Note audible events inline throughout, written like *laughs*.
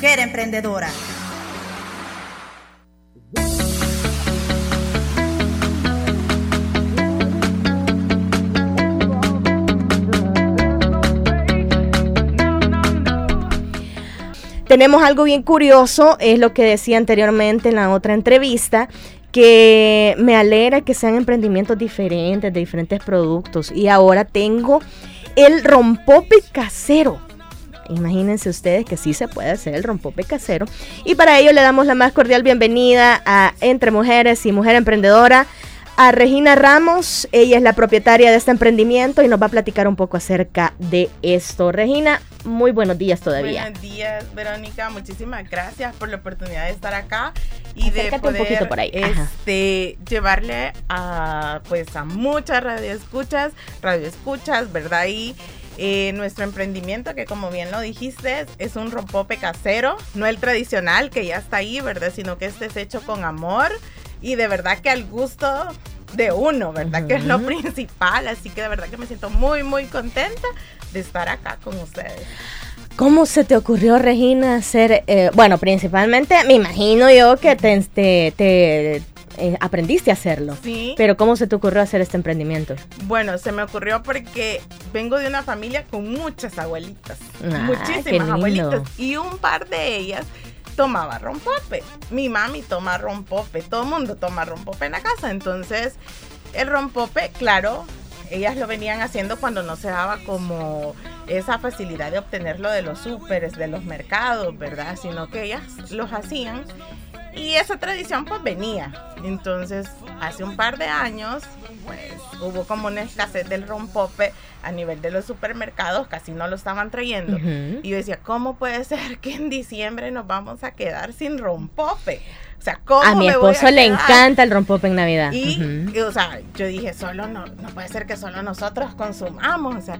mujer emprendedora. Tenemos algo bien curioso, es lo que decía anteriormente en la otra entrevista, que me alegra que sean emprendimientos diferentes, de diferentes productos. Y ahora tengo el rompope casero. Imagínense ustedes que sí se puede hacer el rompope casero. Y para ello le damos la más cordial bienvenida a Entre Mujeres y Mujer Emprendedora a Regina Ramos. Ella es la propietaria de este emprendimiento y nos va a platicar un poco acerca de esto. Regina, muy buenos días todavía. Buenos días, Verónica. Muchísimas gracias por la oportunidad de estar acá y de poder un poquito por ahí. este llevarle a pues a muchas radioescuchas, radioescuchas, ¿verdad? Y eh, nuestro emprendimiento, que como bien lo dijiste, es un rompope casero, no el tradicional que ya está ahí, ¿verdad? Sino que este es hecho con amor y de verdad que al gusto de uno, ¿verdad? Que es lo principal, así que de verdad que me siento muy, muy contenta de estar acá con ustedes. ¿Cómo se te ocurrió, Regina, hacer, eh, bueno, principalmente me imagino yo que te, te, eh, aprendiste a hacerlo. Sí. Pero ¿cómo se te ocurrió hacer este emprendimiento? Bueno, se me ocurrió porque vengo de una familia con muchas abuelitas, muchísimas abuelitas, y un par de ellas tomaba rompope. Mi mami toma rompope, todo el mundo toma rompope en la casa. Entonces, el rompope, claro, ellas lo venían haciendo cuando no se daba como esa facilidad de obtenerlo de los súperes, de los mercados, ¿verdad? Sino que ellas los hacían y esa tradición pues venía. Entonces, hace un par de años, pues hubo como una escasez del rompope a nivel de los supermercados, casi no lo estaban trayendo. Y yo decía, ¿cómo puede ser que en diciembre nos vamos a quedar sin rompope? O sea, ¿cómo a mi esposo le encanta el rompope en Navidad. Y, o sea, yo dije, solo no, no puede ser que solo nosotros consumamos. O sea,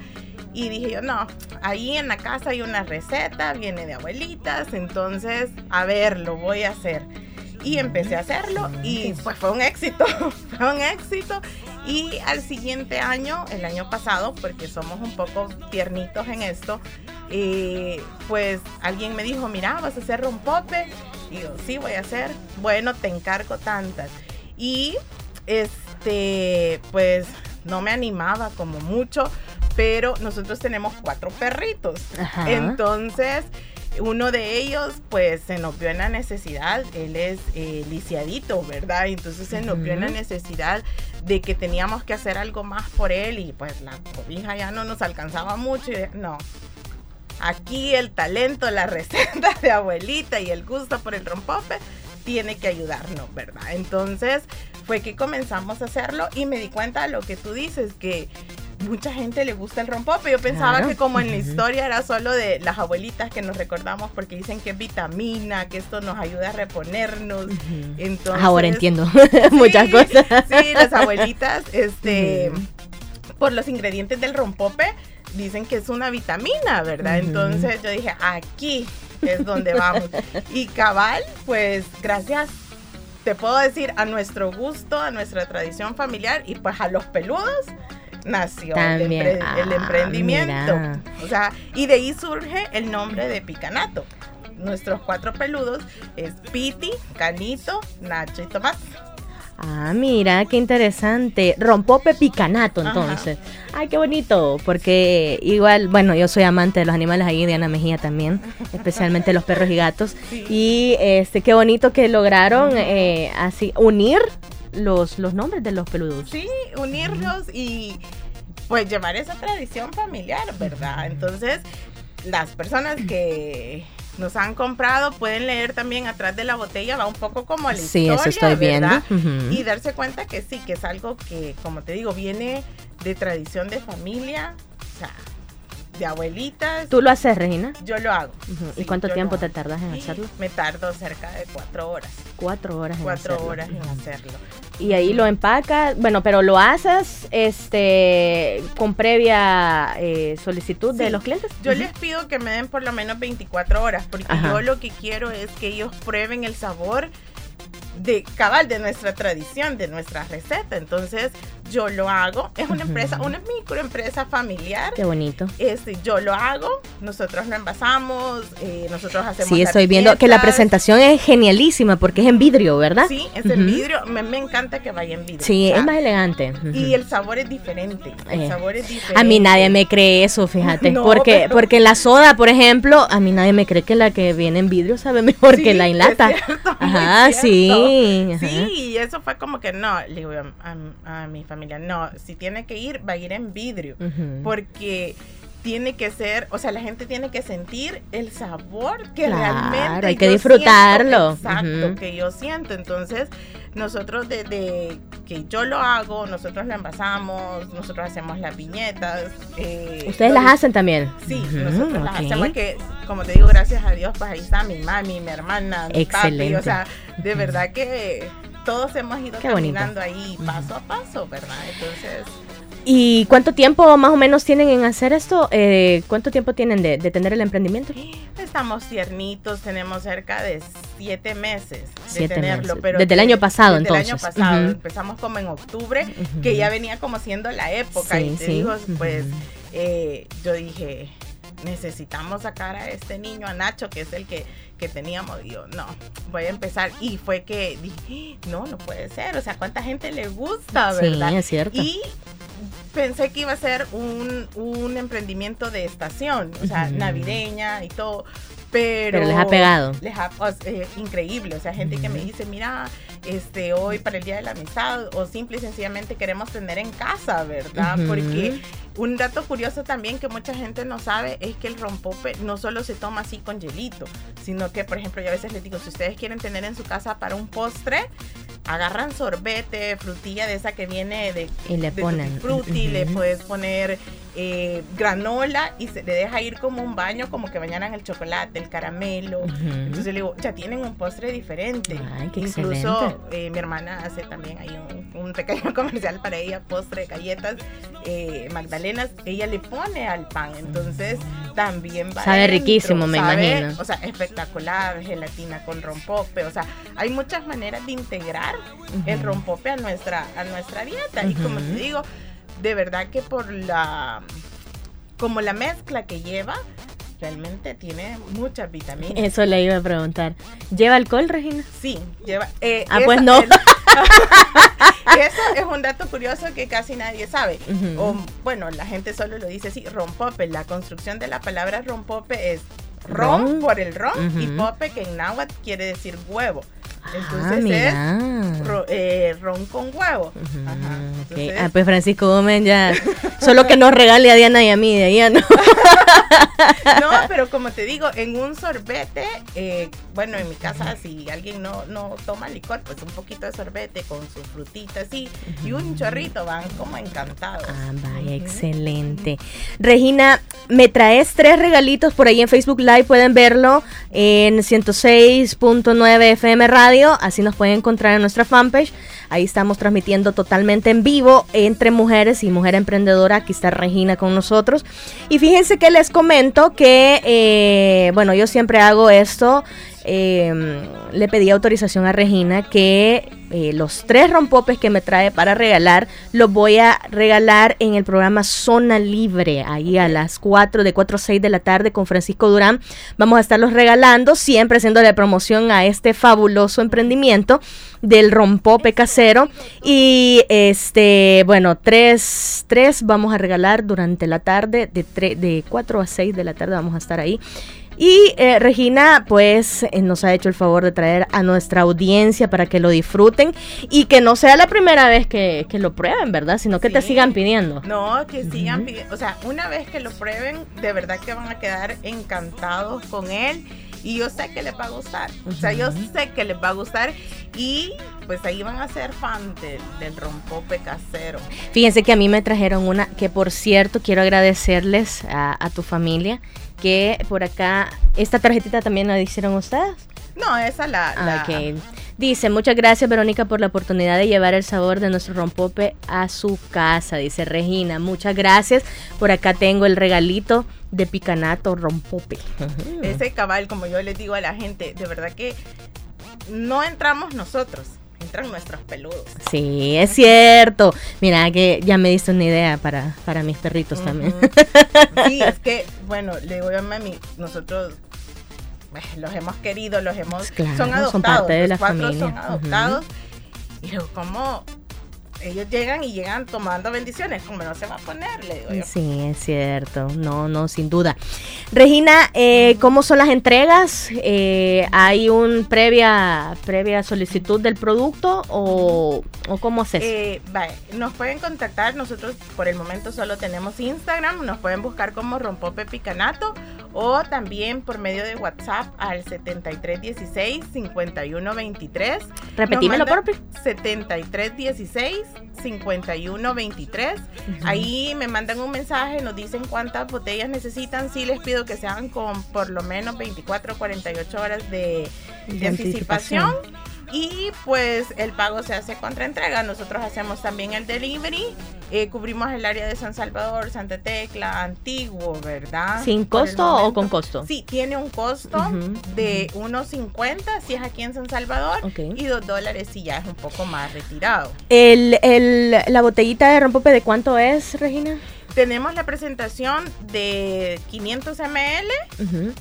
y dije yo, no, ahí en la casa hay una receta, viene de abuelitas, entonces, a ver, lo voy a hacer. Y empecé a hacerlo y pues fue un éxito, *laughs* fue un éxito. Y al siguiente año, el año pasado, porque somos un poco tiernitos en esto, pues alguien me dijo, mira, vas a hacer rompope. Y yo, sí, voy a hacer. Bueno, te encargo tantas. Y este, pues no me animaba como mucho, pero nosotros tenemos cuatro perritos. Entonces, uno de ellos, pues, se nos vio en la necesidad, él es eh, lisiadito, ¿verdad? Entonces se nos vio en la necesidad de que teníamos que hacer algo más por él y pues la cobija ya no nos alcanzaba mucho y no. Aquí el talento, la receta de abuelita y el gusto por el rompope tiene que ayudarnos, ¿verdad? Entonces fue que comenzamos a hacerlo y me di cuenta de lo que tú dices, que mucha gente le gusta el rompope. Yo pensaba que como en la historia era solo de las abuelitas que nos recordamos porque dicen que es vitamina, que esto nos ayuda a reponernos. Entonces, ahora entiendo *laughs* muchas cosas. Sí, las abuelitas, este, por los ingredientes del rompope, dicen que es una vitamina, ¿verdad? Entonces yo dije, aquí es donde vamos. *laughs* y cabal, pues gracias te puedo decir a nuestro gusto, a nuestra tradición familiar y pues a los peludos nació el, ah, emprendimiento. O sea, y de ahí surge el nombre de Picanato. Nuestros cuatro peludos es Piti, Canito, Nacho y Tomás. Ah, mira, qué interesante. Rompope picanato, entonces. Ay, qué bonito, porque igual, bueno, yo soy amante de los animales ahí, Diana Mejía también, *laughs* especialmente los perros y gatos. Y este, qué bonito que lograron eh, así unir los, los nombres de los peludos. Sí, unirlos y pues llevar esa tradición familiar, ¿verdad? Entonces, las personas que nos han comprado pueden leer también atrás de la botella, va un poco como la sí, historia, eso estoy viendo. Y darse cuenta que sí, que es algo que, como te digo, viene de tradición de familia, o sea, de abuelitas. ¿Tú lo haces, Regina? Yo lo hago. ¿Y cuánto tiempo te tardas en hacerlo? Me tardo cerca de cuatro horas. Cuatro horas en cuatro horas en hacerlo. Y ahí lo empacas, bueno, pero lo haces este con previa eh, solicitud de los clientes. Yo les pido que me den por lo menos 24 horas, porque yo lo que quiero es que ellos prueben el sabor de cabal de nuestra tradición, de nuestra receta. Entonces, yo lo hago. Es una empresa, una microempresa familiar. Qué bonito. Este, yo lo hago, nosotros lo envasamos, eh, nosotros hacemos. Sí, estoy viendo que la presentación es genialísima porque es en vidrio, ¿verdad? Sí, es en vidrio. Me, encanta que vaya en vidrio. Sí, es más elegante. Y el sabor es diferente. El Eh, sabor es diferente. A mí nadie me cree eso, fíjate. *laughs* No, porque, pero- porque la soda, por ejemplo, a mí nadie me cree que la que viene en vidrio sabe mejor Sí, que la en lata. *laughs* Ajá, sí. ajá. Sí, y eso fue como que no, le digo a, a- a mi familia, no, si tiene que ir, va a ir en vidrio, porque tiene que ser, o sea, la gente tiene que sentir el sabor que Claro, realmente hay que yo disfrutarlo. siento, exacto, que yo siento. Entonces, nosotros desde que yo lo hago, nosotros lo envasamos, nosotros hacemos las viñetas. eh, Ustedes las hacen también. Sí, nosotros las hacemos que, como te digo, gracias a Dios, pues ahí está mi mami, mi hermana, mi Excelente. papi, o sea, de verdad que todos hemos ido Qué bonito. caminando ahí paso a paso, ¿verdad? Entonces, ¿Y cuánto tiempo más o menos tienen en hacer esto? Eh, ¿Cuánto tiempo tienen de, de tener el emprendimiento? estamos tiernitos, tenemos cerca de siete meses de Siete tenerlo, meses. pero Desde el año pasado, desde el año entonces. pasado, Ujú. empezamos como en octubre, Ujú. que ya venía como siendo la época, Sí, y te sí. digo, pues, Ujú. eh, yo dije, necesitamos sacar a este niño, a Nacho, que es el que, que teníamos. Y yo, no, voy a empezar. Y fue que dije, no, no puede ser. O sea, ¿cuánta gente le gusta, Sí, verdad? es cierto. Y pensé que iba a ser un, un emprendimiento de estación, o sea, navideña y todo. Pero, Pero les ha pegado. Les ha, eh, increíble. O sea, gente que me dice, mira, este, hoy para el Día de la Amistad, o simple y sencillamente queremos tener en casa, ¿verdad? Porque un dato curioso también que mucha gente no sabe es que el rompope no solo se toma así con hielito, sino que, por ejemplo, yo a veces les digo, si ustedes quieren tener en su casa para un postre, agarran sorbete, frutilla de esa que viene de, Y le de ponen. Frutti, le puedes poner eh, granola y se le deja ir como un baño, como que bañaran el chocolate, el caramelo. Ujú. Entonces le digo, ya tienen un postre diferente. Ay, qué Incluso eh, mi hermana hace también ahí un, un pequeño *laughs* comercial para ella, postre, galletas, eh, magdalenas. Ella le pone al pan, entonces también va Sabe dentro, riquísimo, me sabe, imagino. O sea, espectacular, gelatina con rompope. O sea, hay muchas maneras de integrar el rompope a nuestra, a nuestra dieta. Y como te digo, de verdad que por la como la mezcla que lleva, realmente tiene muchas vitaminas. Eso le iba a preguntar. ¿Lleva alcohol, Regina? Sí, lleva. eh, Ah, esa- pues no. el- *laughs* eso es un dato curioso que casi nadie sabe. O, bueno, la gente solo lo dice así, rompope. La construcción de la palabra rompope es rom, Ron. por el ron y Ujú. pope que en náhuatl quiere decir huevo. Ah, Entonces mira. es ro- eh, ron con huevo. Ajá. Entonces, Ah, pues Francisco Gómez ya. Solo que nos regale a Diana y a mí, de ahí no. *laughs* No, pero como te digo, en un sorbete, eh, bueno, en mi casa, si alguien no, no toma licor, pues un poquito de sorbete con su frutita así y un chorrito, van como encantados. Ah, vaya, excelente. Regina, me traes tres regalitos por ahí en Facebook Live, pueden verlo en 106.9 FM Radio, así nos pueden encontrar en nuestra fanpage. Ahí estamos transmitiendo totalmente en vivo entre mujeres y mujer emprendedora. Aquí está Regina con nosotros. Y fíjense que les comento que, eh, bueno, yo siempre hago esto. Eh, le pedí autorización a Regina que eh, los tres rompopes que me trae para regalar los voy a regalar en el programa Zona Libre, ahí a las 4, de 4 a 6 de la tarde con Francisco Durán. Vamos a estarlos regalando, siempre haciéndole promoción a este fabuloso emprendimiento del rompope casero. Y este, bueno, tres, tres vamos a regalar durante la tarde, de, de 4 a 6 de la tarde vamos a estar ahí. Y eh, Regina, pues eh, nos ha hecho el favor de traer a nuestra audiencia para que lo disfruten y que no sea la primera vez que, que lo prueben, ¿verdad? Sino que te Sí. sigan pidiendo. No, que sigan Ujú. pidiendo, o sea, una vez que lo prueben, de verdad que van a quedar encantados con él. Y yo sé que les va a gustar. O sea, yo sé que les va a gustar. Y pues ahí van a ser fan del, del rompope casero. Fíjense que a mí me trajeron una, que por cierto quiero agradecerles a, a tu familia, que por acá, esta tarjetita también la hicieron ustedes. No, esa la. la- Ah. Dice, muchas gracias Verónica por la oportunidad de llevar el sabor de nuestro rompope a su casa, dice Regina. Muchas gracias. Por acá tengo el regalito de picanato rompope. Ese cabal, como yo les digo a la gente, de verdad que no entramos nosotros. Nuestros peludos. Sí, es cierto. Mira que ya me diste una idea para, para mis perritos también. Sí, es que, bueno, le digo a mami, nosotros eh, los hemos querido, los hemos... Claro, son adoptados. son parte de los la cuatro familia. son adoptados. Y digo, ¿cómo? Ellos llegan y llegan tomando bendiciones, como no se va a poner, le digo yo. Sí, es cierto. No, no, sin duda. Regina, eh, ¿cómo son las entregas? Eh, ¿Hay un previa, previa solicitud del producto o, o cómo haces? Eh, vale, nos pueden contactar, nosotros por el momento solo tenemos Instagram, nos pueden buscar como Rompope Picanato o también por medio de WhatsApp al 7316-5123. Repetímelo, Nos por mandan 7316-5123. Ahí me mandan un mensaje, nos dicen cuántas botellas necesitan, sí les pido que sean con por lo menos 24 o 48 horas de, de De anticipación. anticipación. Y pues el pago se hace contra entrega. Nosotros hacemos también el delivery. Eh, cubrimos el área de San Salvador, Santa Tecla, Antiguo, ¿verdad? ¿Sin costo o con costo? Sí, tiene un costo de 1.50 si es aquí en San Salvador y 2 dólares si ya es un poco más retirado. El, el, ¿La botellita de rompope de cuánto es, Regina? Tenemos la presentación de 500 ml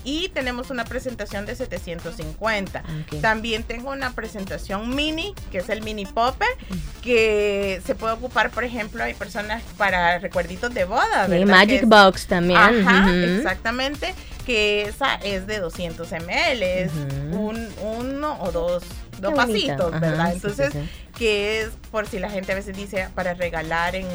y tenemos una presentación de 750. ok. También tengo una presentación mini, que es el mini pope, que se puede ocupar, por ejemplo, hay personas para recuerditos de boda, Sí. Magic es- Box también. Ajá, exactamente, que esa es de 200 ml, es un, uno o dos, dos pasitos, Ajá, ¿verdad? sí, Entonces, sí, sí. que es por si la gente a veces dice para regalar en,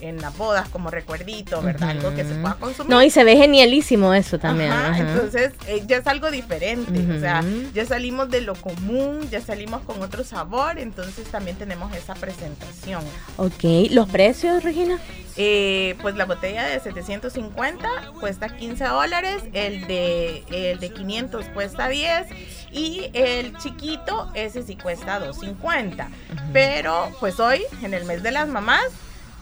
en las bodas como recuerdito, ¿verdad? Algo que se pueda consumir. No, y se ve genialísimo eso también. Ajá, ajá. entonces eh, ya es algo diferente, o sea, ya salimos de lo común, ya salimos con otro sabor, entonces también tenemos esa presentación. Ok, ¿los precios, Regina? Eh, pues la botella de 750 cuesta 15 dólares, el de, el de 500 cuesta 10 y el chiquito, ese sí cuesta 250. Pero pues hoy, en el mes de las mamás,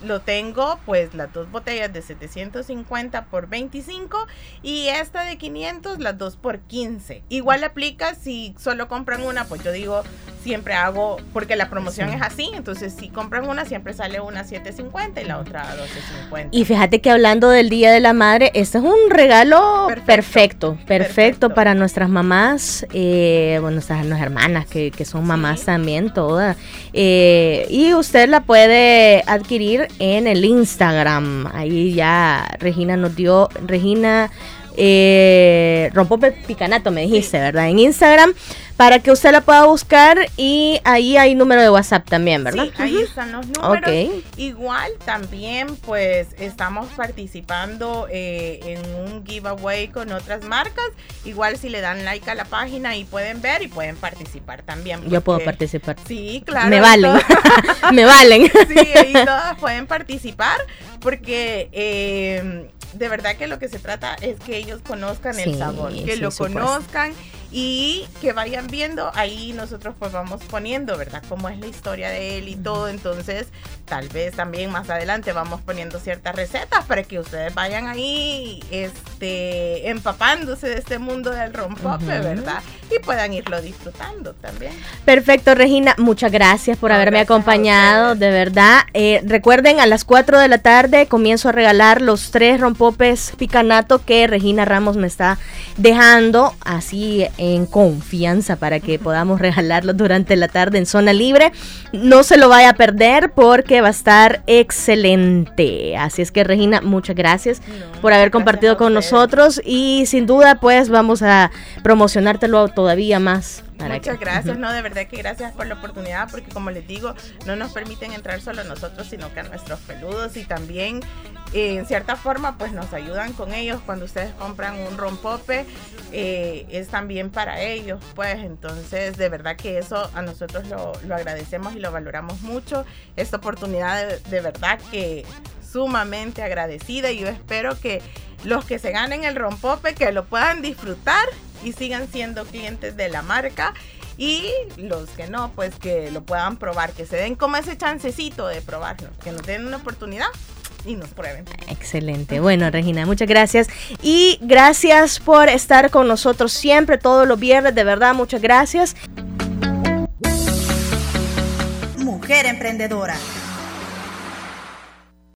lo tengo pues las dos botellas de 750 por 25 y esta de 500 las dos por 15. Igual aplica si solo compran una, pues yo digo, siempre hago, porque la promoción Sí. es así, entonces si compran una siempre sale una 750 y la otra a 1250. Y fíjate que hablando del Día de la Madre, este es un regalo perfecto, Perfecto. perfecto, Perfecto. para nuestras mamás, eh, bueno, nuestras, hermanas que, que son mamás Sí. también, todas. Eh, y usted la puede adquirir en el Instagram. Ahí ya Regina nos dio, Regina eh, Rompope Picanato, me dijiste, ¿verdad? En Instagram, para que usted la pueda buscar y ahí hay número de WhatsApp también, ¿verdad? Sí, ahí están los números. Ok. Igual también pues estamos participando eh, en un giveaway con otras marcas. Igual si le dan like a la página y pueden ver y pueden participar también. Yo puedo participar. Sí, claro. Me valen. *laughs* Me valen. *laughs* sí, ahí todas pueden participar porque eh, de verdad que lo que se trata es que ellos conozcan el sabor, que sí, lo supuesto. conozcan y que vayan viendo, ahí nosotros pues vamos poniendo, ¿verdad? Cómo es la historia de él y todo, entonces tal vez también más adelante vamos poniendo ciertas recetas para que ustedes vayan ahí este empapándose de este mundo del rompope. ¿verdad? Y puedan irlo disfrutando también. Perfecto, Regina. Muchas gracias por No, haberme gracias a acompañado, de verdad. Eh, recuerden, a las 4 de la tarde comienzo a regalar los tres rompopes picanato que Regina Ramos me está dejando así en confianza para que podamos regalarlos durante la tarde en zona libre. No se lo vaya a perder porque va a estar excelente. Así es que, Regina, muchas gracias No, por haber gracias compartido a con nosotros y sin duda pues vamos a promocionártelo todavía más. para Muchas que- gracias, no, de verdad que gracias por la oportunidad, porque como les digo, no nos permiten entrar solo nosotros, sino que a nuestros peludos y también eh, en cierta forma pues nos ayudan con ellos. Cuando ustedes compran un rompope, eh, es también para ellos, pues. Entonces de verdad que eso a nosotros lo, lo agradecemos y lo valoramos mucho, esta oportunidad de, de verdad que sumamente agradecida y yo espero que los que se ganen el rompope que lo puedan disfrutar y sigan siendo clientes de la marca y los que no pues que lo puedan probar que se den como ese chancecito de probarlo que nos den una oportunidad y nos prueben Excelente. Bueno, Regina, muchas gracias. Y gracias por estar con nosotros siempre, todos los viernes. De verdad, muchas gracias. emprendedora.